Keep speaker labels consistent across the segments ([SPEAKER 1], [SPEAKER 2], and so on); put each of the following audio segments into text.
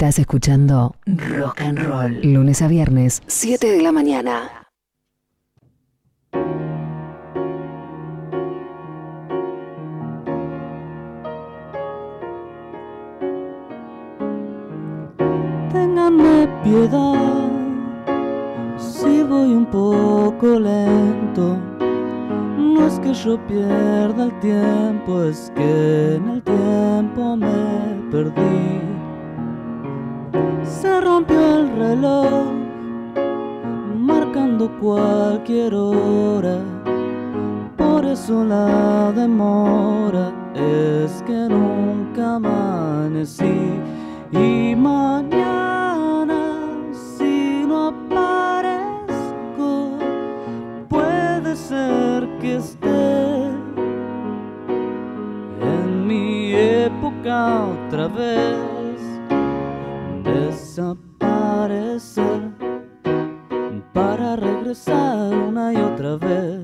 [SPEAKER 1] Estás escuchando Rock and Roll. Lunes a viernes, 7 de la mañana.
[SPEAKER 2] Ténganme piedad si voy un poco lento. No es que yo pierda el tiempo, es que en el tiempo me perdí. Se rompió el reloj, marcando cualquier hora. Por eso la demora es que nunca amanecí. Y mañana, si no aparezco, puede ser que esté en mi época otra vez. Desaparecer para regresar una y otra vez,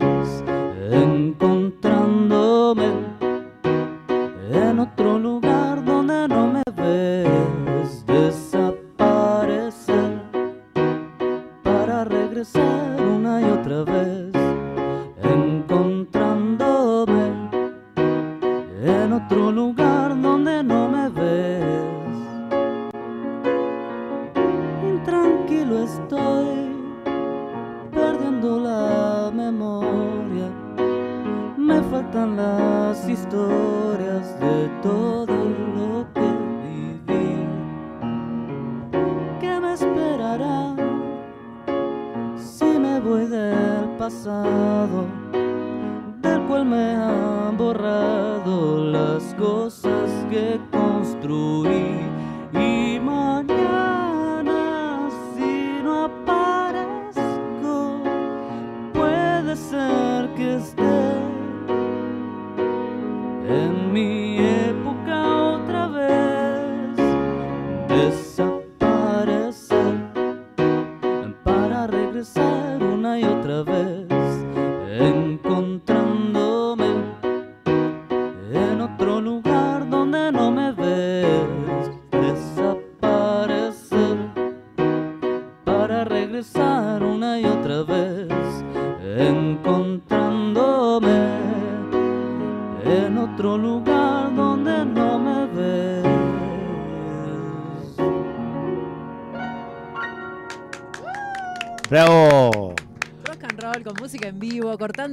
[SPEAKER 2] Me faltan las historias de todo lo que viví. ¿Qué me esperará si me voy del pasado? Del cual me han borrado las cosas que construí. Y mañana, si no aparezco, puede ser que esté para regresar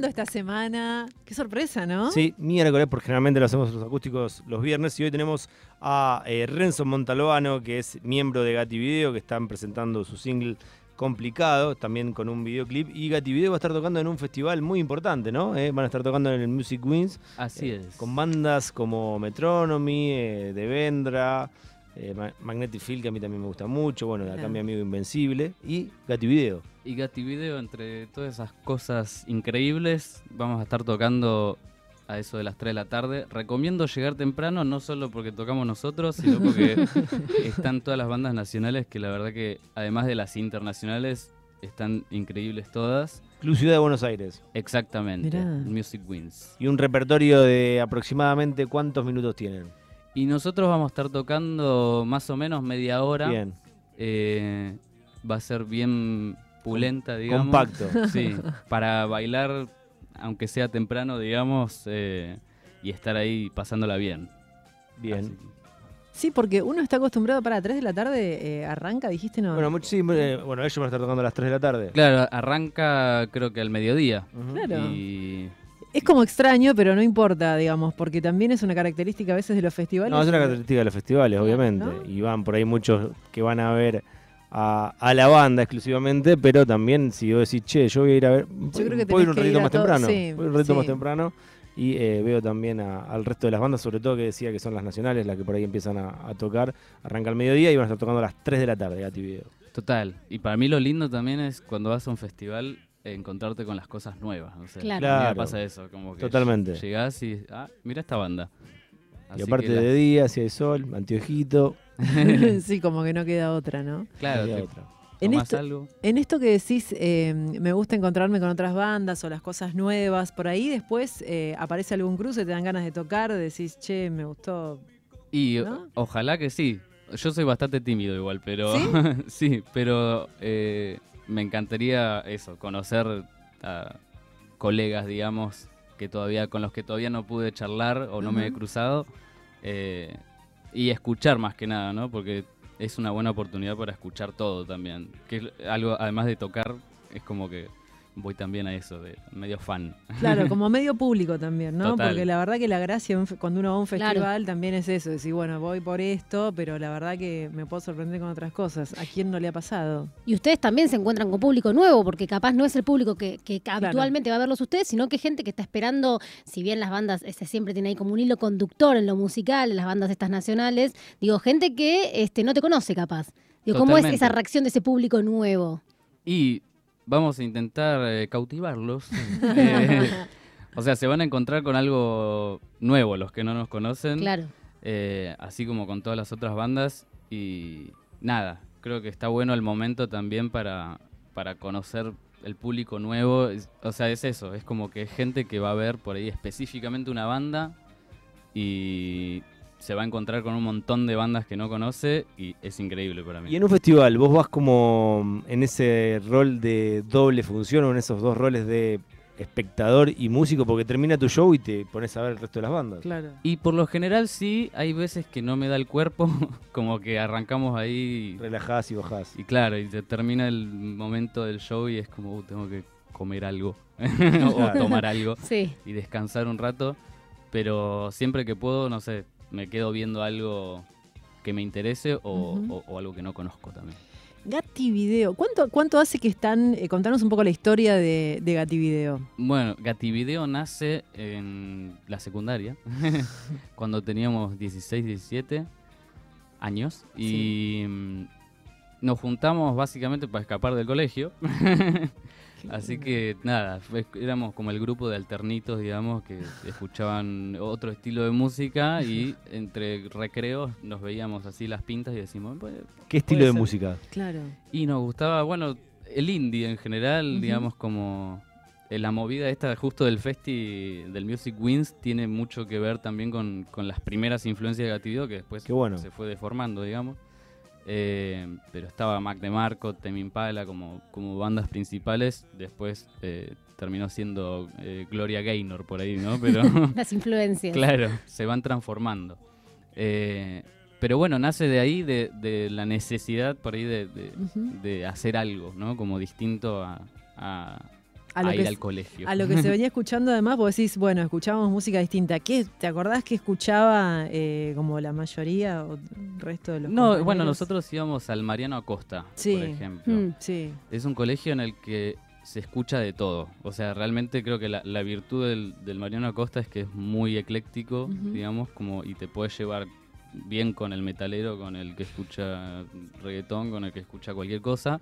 [SPEAKER 3] esta semana. Qué sorpresa, ¿no?
[SPEAKER 4] Sí, miércoles, porque generalmente lo hacemos los acústicos los viernes. Y hoy tenemos a eh, Renzo Montalbano, que es miembro de Gati Video, que están presentando su single Complicado, también con un videoclip. Y Gati Video va a estar tocando en un festival muy importante, ¿no? Eh, van a estar tocando en el Music Wins.
[SPEAKER 2] Así
[SPEAKER 4] eh,
[SPEAKER 2] es.
[SPEAKER 4] Con bandas como Metronomy, eh, Devendra, eh, Ma- Magnetic Field, que a mí también me gusta mucho. Bueno, de acá
[SPEAKER 3] Claro.
[SPEAKER 4] mi amigo Invencible. Y Gati Video.
[SPEAKER 2] Y Gatti Video, entre todas esas cosas increíbles, vamos a estar tocando a eso de las 3 de la tarde. Recomiendo llegar temprano, no solo porque tocamos nosotros, sino porque están todas las bandas nacionales que la verdad que, además de las internacionales, están increíbles todas.
[SPEAKER 4] Club Ciudad de Buenos Aires.
[SPEAKER 2] Exactamente.
[SPEAKER 3] Mirá.
[SPEAKER 2] Music Wins.
[SPEAKER 4] Y un repertorio de aproximadamente cuántos minutos tienen.
[SPEAKER 2] Y nosotros vamos a estar tocando más o menos media hora.
[SPEAKER 4] Bien.
[SPEAKER 2] Eh, va a ser bien pulenta, digamos.
[SPEAKER 4] Compacto.
[SPEAKER 2] Sí, para bailar, aunque sea temprano, digamos, eh, y estar ahí pasándola bien.
[SPEAKER 4] Bien.
[SPEAKER 3] Sí, porque uno está acostumbrado para 3 de la tarde, eh, arranca, dijiste, no.
[SPEAKER 4] Bueno, mucho- sí, eh, bueno, ellos van a estar tocando a las 3 de la tarde.
[SPEAKER 2] Claro, arranca creo que al mediodía.
[SPEAKER 4] Ujú.
[SPEAKER 3] Claro.
[SPEAKER 2] Y
[SPEAKER 3] Es como extraño, pero no importa, digamos, porque también es una característica a veces de los festivales.
[SPEAKER 4] No, es una característica de los festivales, obviamente.
[SPEAKER 3] ¿no?
[SPEAKER 4] Y van por ahí muchos que van a ver a, a la banda exclusivamente, pero también si yo decís, che, yo voy a ir a ver.
[SPEAKER 3] Yo creo que
[SPEAKER 4] voy a ir un ratito
[SPEAKER 3] a
[SPEAKER 4] más
[SPEAKER 3] todo-
[SPEAKER 4] temprano.
[SPEAKER 3] sí,
[SPEAKER 4] voy un ratito más temprano. Y eh, veo también a- al resto de las bandas, sobre todo que decía que son las nacionales, las que por ahí empiezan a, a tocar. Arranca al mediodía y van a estar tocando a las 3 de la tarde, Gati Video.
[SPEAKER 2] total. Y para mí lo lindo también es cuando vas a un festival encontrarte con las cosas nuevas. O sea,
[SPEAKER 5] Claro.
[SPEAKER 2] Me pasa eso, como que
[SPEAKER 4] Totalmente.
[SPEAKER 2] llegás y, ah, mira esta banda.
[SPEAKER 4] y aparte
[SPEAKER 2] que la-
[SPEAKER 4] de día, si hay sol, anteojito.
[SPEAKER 3] sí, como que no queda otra, ¿no?
[SPEAKER 2] Claro,
[SPEAKER 4] había
[SPEAKER 2] te
[SPEAKER 4] otra.
[SPEAKER 3] En esto,
[SPEAKER 2] algo.
[SPEAKER 3] en esto que decís, eh, me gusta encontrarme con otras bandas o las cosas nuevas, por ahí después eh, aparece algún cruce, te dan ganas de tocar, decís, che, me gustó.
[SPEAKER 2] Y
[SPEAKER 3] ¿No?
[SPEAKER 2] ojalá que sí. Yo soy bastante tímido igual, pero sí, pero eh, me encantaría eso, conocer a colegas, digamos, que todavía con los que todavía no pude charlar o no me he cruzado eh, y escuchar más que nada, ¿no? Porque es una buena oportunidad para escuchar todo también. Que es algo además de tocar es como que voy también a eso de medio fan.
[SPEAKER 3] Claro, como medio público también, ¿no?
[SPEAKER 2] Total.
[SPEAKER 3] Porque la verdad que la gracia cuando uno va a un
[SPEAKER 5] Claro.
[SPEAKER 3] festival también es eso, decir, bueno, voy por esto, pero la verdad que me puedo sorprender con otras cosas. ¿A quién no le ha pasado?
[SPEAKER 5] Y ustedes también se encuentran con público nuevo, porque capaz no es el público que, que habitualmente va a verlos ustedes, sino que gente que está esperando, si bien las bandas este, siempre tienen ahí como un hilo conductor en lo musical, en las bandas estas nacionales, digo, gente que este, no te conoce capaz. Digo, ¿cómo es esa reacción de ese público nuevo?
[SPEAKER 2] Y vamos a intentar eh, cautivarlos. Eh, o sea, se van a encontrar con algo nuevo los que no nos conocen.
[SPEAKER 5] Claro.
[SPEAKER 2] eh, así como con todas las otras bandas. Y nada, creo que está bueno el momento también para, para conocer el público nuevo. O sea, es eso, es como que es gente que va a ver por ahí específicamente una banda y se va a encontrar con un montón de bandas que no conoce y es increíble para mí.
[SPEAKER 4] Y en un festival, ¿vos vas como en ese rol de doble función o en esos dos roles de espectador y músico? Porque termina tu show y te pones a ver el resto de las bandas.
[SPEAKER 3] Claro.
[SPEAKER 2] Y por lo general sí, hay veces que no me da el cuerpo, como que arrancamos ahí
[SPEAKER 4] Relajás y bajás.
[SPEAKER 2] y claro, y se termina el momento del show y es como, "Uh, tengo que comer algo o tomar algo
[SPEAKER 5] Sí.
[SPEAKER 2] y descansar un rato, pero siempre que puedo, no sé, me quedo viendo algo que me interese o,
[SPEAKER 3] Ujú.
[SPEAKER 2] o- o algo que no conozco también.
[SPEAKER 3] Gatti Video. ¿Cuánto, cuánto hace que están? eh, contanos un poco la historia de, de Gatti Video.
[SPEAKER 2] Bueno, Gativideo nace en la secundaria, cuando teníamos 16, 17 años y mm, nos juntamos básicamente para escapar del colegio. Así que nada, fue- éramos como el grupo de alternitos, digamos, que escuchaban otro estilo de música y entre recreos nos veíamos así las pintas y decimos, "Pues,
[SPEAKER 4] ¿Qué estilo de
[SPEAKER 2] ser.
[SPEAKER 4] música?
[SPEAKER 3] Claro.
[SPEAKER 2] y nos gustaba, bueno, el indie en general, digamos, como eh, la movida esta justo del festi, del Music Wins, tiene mucho que ver también con, con las primeras influencias de Gativideo, que después
[SPEAKER 4] bueno.
[SPEAKER 2] se fue deformando, digamos. Eh, pero estaba Mac DeMarco, Tame Impala como, como bandas principales. Después eh, terminó siendo eh, Gloria Gaynor por ahí, ¿no? Pero
[SPEAKER 5] Las influencias.
[SPEAKER 2] Claro, se van transformando. Pero bueno, nace de ahí, de, de la necesidad por ahí de, de- de hacer algo, ¿no? Como distinto a, a-
[SPEAKER 3] a lo,
[SPEAKER 2] a
[SPEAKER 3] que,
[SPEAKER 2] ir al colegio.
[SPEAKER 3] a lo que se venía escuchando además, vos decís, bueno, escuchábamos música distinta. ¿Qué, ¿Te acordás que escuchaba eh, como la mayoría o el resto de los
[SPEAKER 2] no, bueno, nosotros íbamos al Mariano Acosta,
[SPEAKER 3] Sí.
[SPEAKER 2] por ejemplo.
[SPEAKER 5] Mm.
[SPEAKER 3] Sí,
[SPEAKER 2] Es un colegio en el que se escucha de todo. O sea, realmente creo que la, la virtud del, del Mariano Acosta es que es muy ecléctico, digamos, como y te puedes llevar bien con el metalero, con el que escucha reggaetón, con el que escucha cualquier cosa.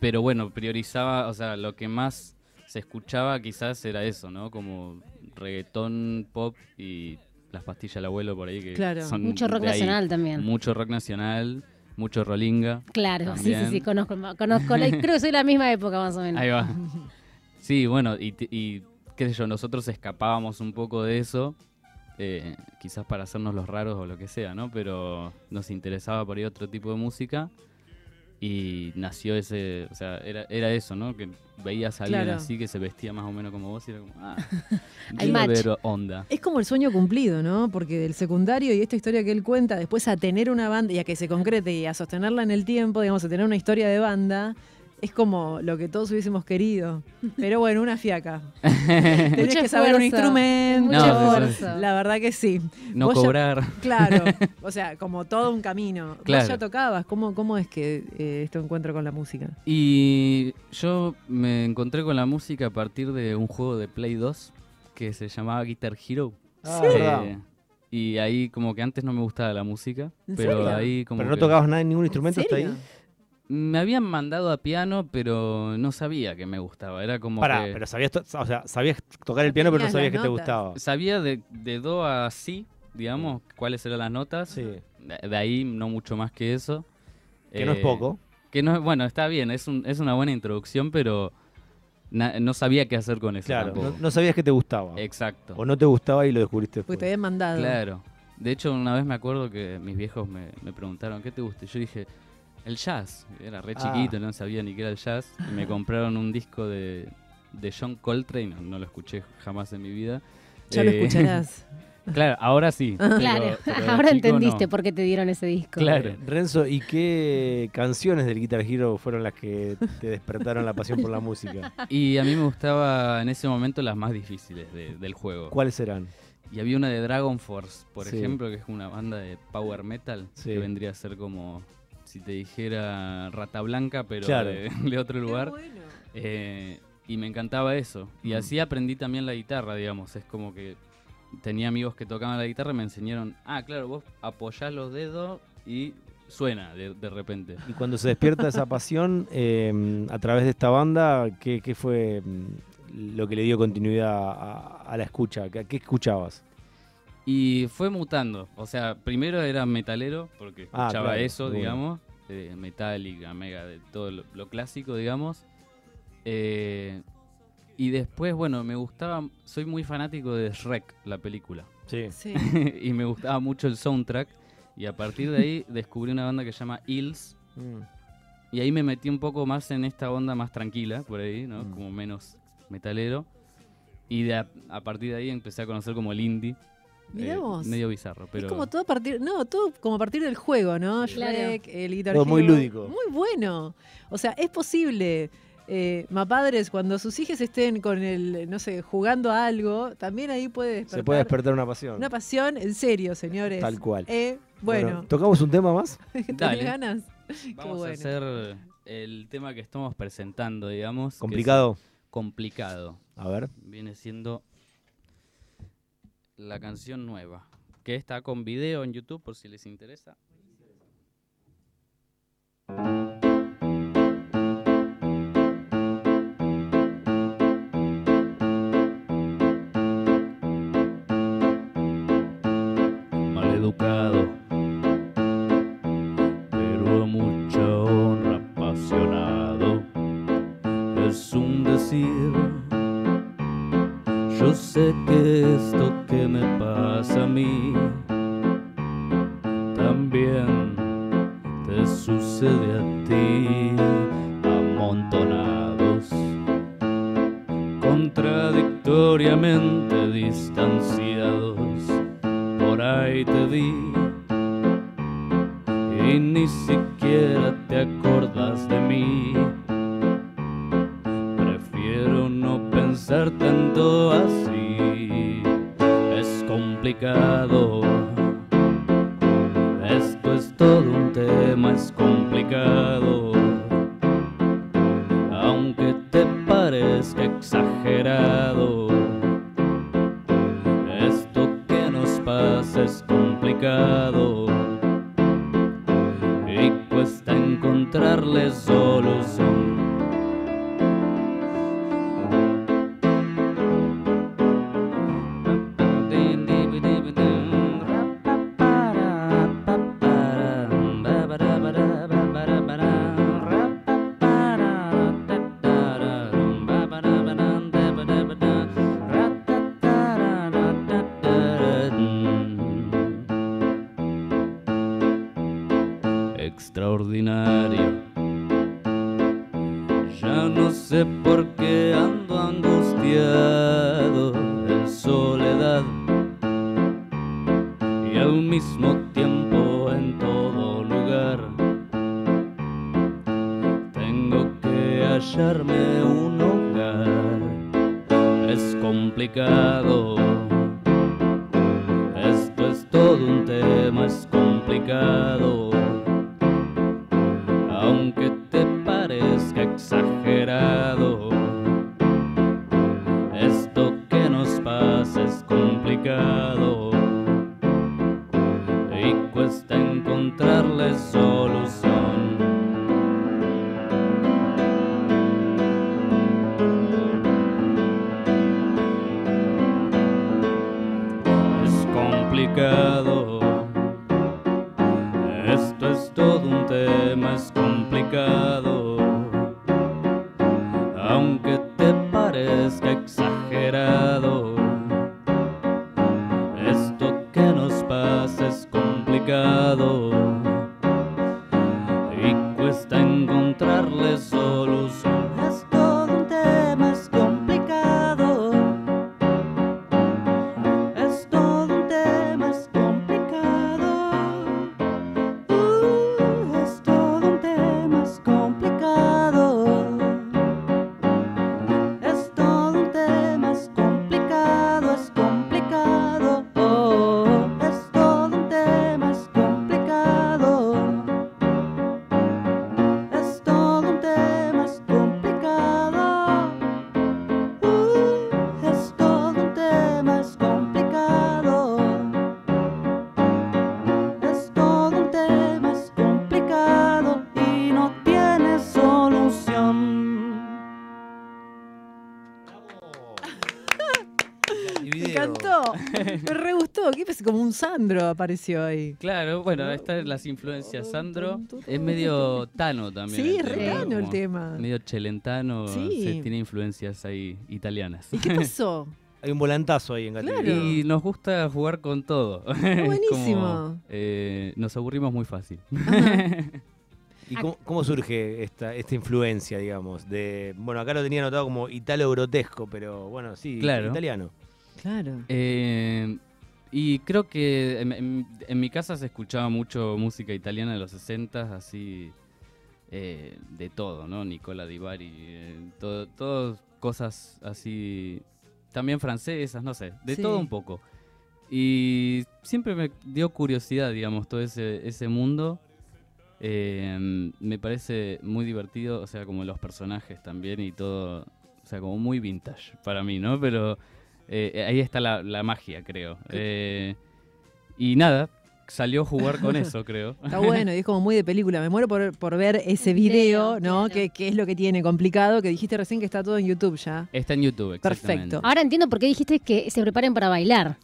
[SPEAKER 2] Pero bueno, priorizaba, o sea, lo que más se escuchaba quizás era eso, ¿no? Como reggaetón, pop y las pastillas del abuelo por ahí que
[SPEAKER 3] Claro.
[SPEAKER 2] son
[SPEAKER 5] Mucho rock
[SPEAKER 2] ahí.
[SPEAKER 5] nacional también.
[SPEAKER 2] Mucho rock nacional, mucho rolinga.
[SPEAKER 5] Claro, sí, sí, sí, conozco, conozco la- creo que soy la misma época más o menos.
[SPEAKER 2] Ahí va. Sí, bueno, y, y qué sé yo, nosotros escapábamos un poco de eso, eh, quizás para hacernos los raros o lo que sea, ¿no? Pero nos interesaba por ahí otro tipo de música y nació ese, o sea, era, era eso, ¿no? Que veías a alguien
[SPEAKER 3] Claro.
[SPEAKER 2] así que se vestía más o menos como vos y era como, ah,
[SPEAKER 5] Hay
[SPEAKER 2] ver onda.
[SPEAKER 3] Es como el sueño cumplido, ¿no? Porque del secundario y esta historia que él cuenta, después a tener una banda y a que se concrete y a sostenerla en el tiempo, digamos, a tener una historia de banda, es como lo que todos hubiésemos querido. Pero bueno, una fiaca. Tenés que saber un instrumento.
[SPEAKER 2] No, sí, sí.
[SPEAKER 5] esfuerzo.
[SPEAKER 3] La verdad que sí.
[SPEAKER 2] No
[SPEAKER 3] Vos ya-
[SPEAKER 2] cobrar.
[SPEAKER 3] Claro, o sea, como todo un camino.
[SPEAKER 2] Claro.
[SPEAKER 3] Vos ya tocabas, ¿cómo, cómo es que eh, esto encuentro con la música?
[SPEAKER 2] Y yo me encontré con la música a partir de un juego de Play 2 que se llamaba Guitar Hero.
[SPEAKER 4] Ah,
[SPEAKER 2] Eh,
[SPEAKER 4] verdad.
[SPEAKER 2] y ahí como que antes no me gustaba la música,
[SPEAKER 3] ¿En
[SPEAKER 2] pero
[SPEAKER 3] serio?
[SPEAKER 2] ahí como
[SPEAKER 4] Pero no
[SPEAKER 2] que-
[SPEAKER 4] tocabas nada en ningún instrumento
[SPEAKER 3] ¿En
[SPEAKER 4] hasta ahí.
[SPEAKER 2] Me habían mandado a piano, pero no sabía que me gustaba. Era como
[SPEAKER 4] Pará,
[SPEAKER 2] que
[SPEAKER 4] pero sabías, to- o sea, sabías tocar el piano, pero no sabías que te gustaba.
[SPEAKER 2] sabía de, de do a si, digamos, cuáles eran las notas.
[SPEAKER 4] Sí.
[SPEAKER 2] De, de ahí no mucho más que eso.
[SPEAKER 4] Que no es
[SPEAKER 2] Eh,
[SPEAKER 4] poco.
[SPEAKER 2] Que no es, bueno, está bien, es, un, es una buena introducción, pero na- no sabía qué hacer con eso
[SPEAKER 4] Claro,
[SPEAKER 2] tampoco.
[SPEAKER 4] no, no sabías que te gustaba.
[SPEAKER 2] Exacto.
[SPEAKER 4] O no te gustaba y lo descubriste
[SPEAKER 3] Porque
[SPEAKER 4] después.
[SPEAKER 3] te habían mandado.
[SPEAKER 2] Claro. De hecho, una vez me acuerdo que mis viejos me, me preguntaron, ¿qué te gusta? Y yo dije, el jazz. Era re
[SPEAKER 4] Ah.
[SPEAKER 2] chiquito, no sabía ni qué era el jazz. Y me compraron un disco de, de John Coltrane, no, no lo escuché jamás en mi vida.
[SPEAKER 3] Ya lo
[SPEAKER 2] Eh,
[SPEAKER 3] escucharás.
[SPEAKER 2] Claro, ahora sí. pero-
[SPEAKER 5] Claro,
[SPEAKER 2] pero
[SPEAKER 5] ahora
[SPEAKER 2] chico
[SPEAKER 5] entendiste
[SPEAKER 2] no.
[SPEAKER 5] por qué te dieron ese disco.
[SPEAKER 2] Claro.
[SPEAKER 4] Eh, Renzo, ¿y qué canciones del Guitar Hero fueron las que te despertaron la pasión por la música?
[SPEAKER 2] Y a mí me gustaba en ese momento las más difíciles de- del juego.
[SPEAKER 4] ¿Cuáles eran?
[SPEAKER 2] Y había una de Dragon Force, por
[SPEAKER 4] Sí.
[SPEAKER 2] ejemplo, que es una banda de power metal,
[SPEAKER 4] Sí.
[SPEAKER 2] que vendría a ser como si te dijera Rata Blanca, pero
[SPEAKER 4] Claro.
[SPEAKER 2] de, de otro lugar. Eh, y me encantaba eso. Y
[SPEAKER 4] Mm.
[SPEAKER 2] así aprendí también la guitarra, digamos. Es como que tenía amigos que tocaban la guitarra y me enseñaron, ah, claro, vos apoyás los dedos y suena de, de repente.
[SPEAKER 4] Y cuando se despierta esa pasión eh, a través de esta banda, ¿qué, qué fue mm, lo que le dio continuidad a, a la escucha? ¿Qué, qué escuchabas?
[SPEAKER 2] Y fue mutando. O sea, primero era metalero, porque
[SPEAKER 4] Ah,
[SPEAKER 2] escuchaba
[SPEAKER 4] claro,
[SPEAKER 2] eso,
[SPEAKER 4] bueno.
[SPEAKER 2] digamos. eh, Metallica, Mega, de todo lo, lo clásico, digamos. Eh, y después, bueno, me gustaba. Soy muy fanático de Shrek, la película.
[SPEAKER 4] Sí.
[SPEAKER 3] Sí.
[SPEAKER 2] y me gustaba mucho el soundtrack. Y a partir de ahí descubrí una banda que se llama Hills.
[SPEAKER 4] Mm.
[SPEAKER 2] Y ahí me metí un poco más en esta onda más tranquila, por ahí, ¿no?
[SPEAKER 4] Mm.
[SPEAKER 2] Como menos metalero. Y de a, a partir de ahí empecé a conocer como el indie.
[SPEAKER 3] Mirá
[SPEAKER 2] eh,
[SPEAKER 3] vos.
[SPEAKER 2] Medio bizarro, pero...
[SPEAKER 3] Es como todo a partir, no, todo como a partir del juego, ¿no?
[SPEAKER 5] Claro.
[SPEAKER 3] Shrek, el Guitar
[SPEAKER 4] Todo muy lúdico.
[SPEAKER 3] Muy bueno. O sea, es posible. Eh, mapadres, cuando sus hijos estén con el, no sé, jugando a algo, también ahí puede despertar
[SPEAKER 4] Se puede despertar una pasión.
[SPEAKER 3] una pasión, en serio, señores.
[SPEAKER 4] Tal cual.
[SPEAKER 3] Eh, bueno,
[SPEAKER 4] ¿Tocamos un tema más?
[SPEAKER 3] ¿tenés
[SPEAKER 2] Dale.
[SPEAKER 3] ganas?
[SPEAKER 2] Vamos a
[SPEAKER 3] bueno.
[SPEAKER 2] hacer el tema que estamos presentando, digamos.
[SPEAKER 4] ¿Complicado?
[SPEAKER 2] complicado.
[SPEAKER 4] A ver.
[SPEAKER 2] Viene siendo la canción nueva. Que está con video en YouTube por si les interesa. Por ahí te vi. Y ni siquiera hallarme un hogar, es complicado. Esto es todo un tema, es complicado.
[SPEAKER 3] Me re gustó. ¿Qué pasa? Como un Sandro apareció ahí.
[SPEAKER 2] Claro, bueno, están las influencias. Sandro es medio tano también.
[SPEAKER 3] Sí, es re
[SPEAKER 2] tema,
[SPEAKER 3] tano el tema.
[SPEAKER 2] Medio chelentano,
[SPEAKER 3] Sí.
[SPEAKER 2] se tiene influencias ahí italianas.
[SPEAKER 3] ¿Y qué pasó?
[SPEAKER 4] Hay un volantazo ahí en Gativideo.
[SPEAKER 3] Claro.
[SPEAKER 2] Y nos gusta jugar con todo.
[SPEAKER 3] buenísimo.
[SPEAKER 2] Como, eh, nos aburrimos muy fácil.
[SPEAKER 4] ¿Y cómo, cómo surge esta, esta influencia, digamos? de Bueno, acá lo tenía anotado como italo grotesco, pero bueno, sí,
[SPEAKER 2] Claro.
[SPEAKER 4] italiano.
[SPEAKER 3] Claro.
[SPEAKER 2] Eh, y creo que en, en- en mi casa se escuchaba mucho música italiana de los 60 así eh, de todo, ¿no? Nicola Di Bari, eh, todo, todo cosas así, también francesas, no sé, de
[SPEAKER 3] Sí.
[SPEAKER 2] todo un poco. Y siempre me dio curiosidad, digamos, todo ese, ese mundo. Eh, me parece muy divertido, o sea, como los personajes también y todo, o sea, como muy vintage para mí, ¿no? Pero eh, ahí está la, la magia, creo. Eh, y nada, salió a jugar con eso, creo.
[SPEAKER 3] Está bueno y es como muy de película. Me muero por, por ver ese video,
[SPEAKER 5] Video,
[SPEAKER 3] ¿no?
[SPEAKER 5] claro.
[SPEAKER 3] Que, que es lo que tiene complicado, que dijiste recién que está todo en YouTube ya.
[SPEAKER 2] Está en YouTube, exactamente.
[SPEAKER 3] Perfecto.
[SPEAKER 5] Ahora entiendo por qué dijiste que se preparen para bailar.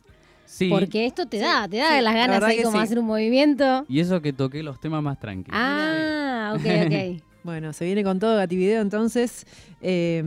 [SPEAKER 2] Sí,
[SPEAKER 5] Porque esto te da, te da
[SPEAKER 3] sí,
[SPEAKER 5] las
[SPEAKER 3] la
[SPEAKER 5] ganas
[SPEAKER 3] que
[SPEAKER 5] como
[SPEAKER 3] sí.
[SPEAKER 5] hacer un movimiento.
[SPEAKER 2] y eso que toqué los temas más tranquilos.
[SPEAKER 5] Ah, ok, ok.
[SPEAKER 3] Bueno, se viene con todo Gativideo entonces. Eh,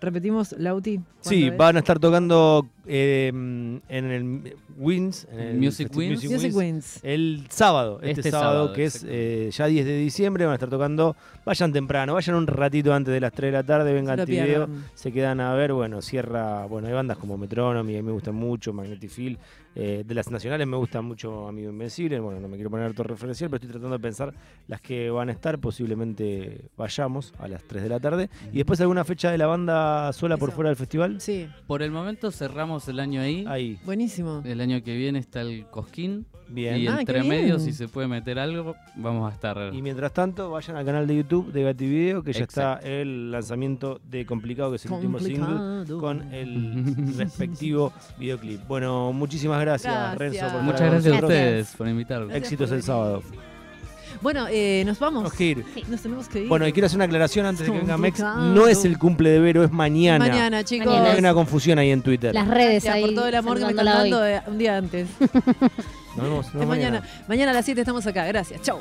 [SPEAKER 3] repetimos, Lauti.
[SPEAKER 4] Sí, van a estar tocando eh, en el Wins, en el
[SPEAKER 2] Music Wins.
[SPEAKER 3] Music Wins.
[SPEAKER 4] El sábado, este,
[SPEAKER 2] Este
[SPEAKER 4] sábado,
[SPEAKER 2] sábado,
[SPEAKER 4] que es eh, ya 10 de diciembre, van a estar tocando. Vayan temprano, vayan un ratito antes de las 3 de la tarde, vengan
[SPEAKER 3] lo
[SPEAKER 4] al video,
[SPEAKER 3] pierdan.
[SPEAKER 4] se quedan a ver. Bueno, cierra. Bueno, hay bandas como Metronomy, a mí me gustan mucho, Magnetic Field. Eh, de las nacionales me gusta mucho Amigo Invencible. Bueno, no me quiero poner autorreferencial, pero estoy tratando de pensar las que van a estar. Posiblemente vayamos a las 3 de la tarde. Y después alguna fecha de la banda sola por
[SPEAKER 3] Eso.
[SPEAKER 4] fuera del festival.
[SPEAKER 3] Sí,
[SPEAKER 2] Por el momento cerramos el año ahí.
[SPEAKER 4] Ahí,
[SPEAKER 3] buenísimo.
[SPEAKER 2] El año que viene está el Cosquín.
[SPEAKER 4] bien.
[SPEAKER 2] Y
[SPEAKER 3] Ah,
[SPEAKER 2] entre medio, si se puede meter algo, vamos a estar.
[SPEAKER 4] Y mientras tanto, vayan al canal de YouTube de Gati Video, que ya
[SPEAKER 2] Exacto.
[SPEAKER 4] está el lanzamiento de Complicado, que es el último single, con el respectivo videoclip. Bueno, muchísimas gracias,
[SPEAKER 3] Gracias.
[SPEAKER 4] Renzo, por
[SPEAKER 2] Muchas gracias a ustedes por invitarme.
[SPEAKER 4] Éxitos el sábado.
[SPEAKER 3] Bueno, eh, nos vamos.
[SPEAKER 4] Tenemos que ir.
[SPEAKER 3] Nos tenemos que ir.
[SPEAKER 4] Bueno, y quiero hacer una aclaración antes de que venga Mex. No es el cumple de Vero, es mañana.
[SPEAKER 3] Mañana, chicos.
[SPEAKER 5] Mañana.
[SPEAKER 4] Hay una confusión ahí en Twitter.
[SPEAKER 5] Las redes
[SPEAKER 3] Gracias
[SPEAKER 5] ahí.
[SPEAKER 3] por todo el amor que me están dando un día antes.
[SPEAKER 4] Nos vemos, nos vemos
[SPEAKER 3] mañana. mañana a las 7 estamos acá. Gracias. Chau.